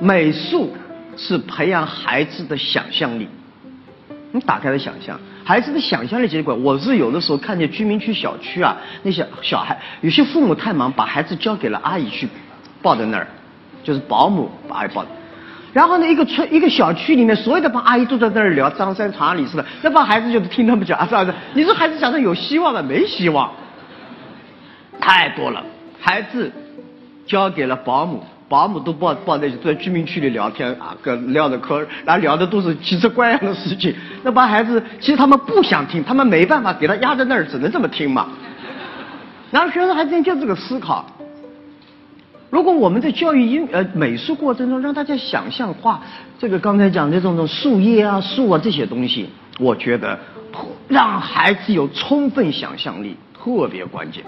美术是培养孩子的想象力。你打开了想象，孩子的想象力结果，我是有的时候看见居民区小区啊，那些小孩，有些父母太忙，把孩子交给了阿姨去抱在那儿，就是保姆把阿姨抱着。然后呢，一个村一个小区里面，所有的帮阿姨都在那儿聊张三查李四的，那帮孩子就听他们讲啊这样子。你说孩子想着有希望吗没希望？太多了，孩子交给了保姆。保姆都抱抱在在居民区里聊天啊，跟聊着嗑，然后聊的都是奇奇怪样的事情。那帮孩子其实他们不想听，他们没办法给他压在那儿，只能这么听嘛。然后学生孩子就这个思考。如果我们在教育英呃美术过程中让大家想象画，这个刚才讲的这种树叶啊、树啊这些东西，我觉得让孩子有充分想象力特别关键。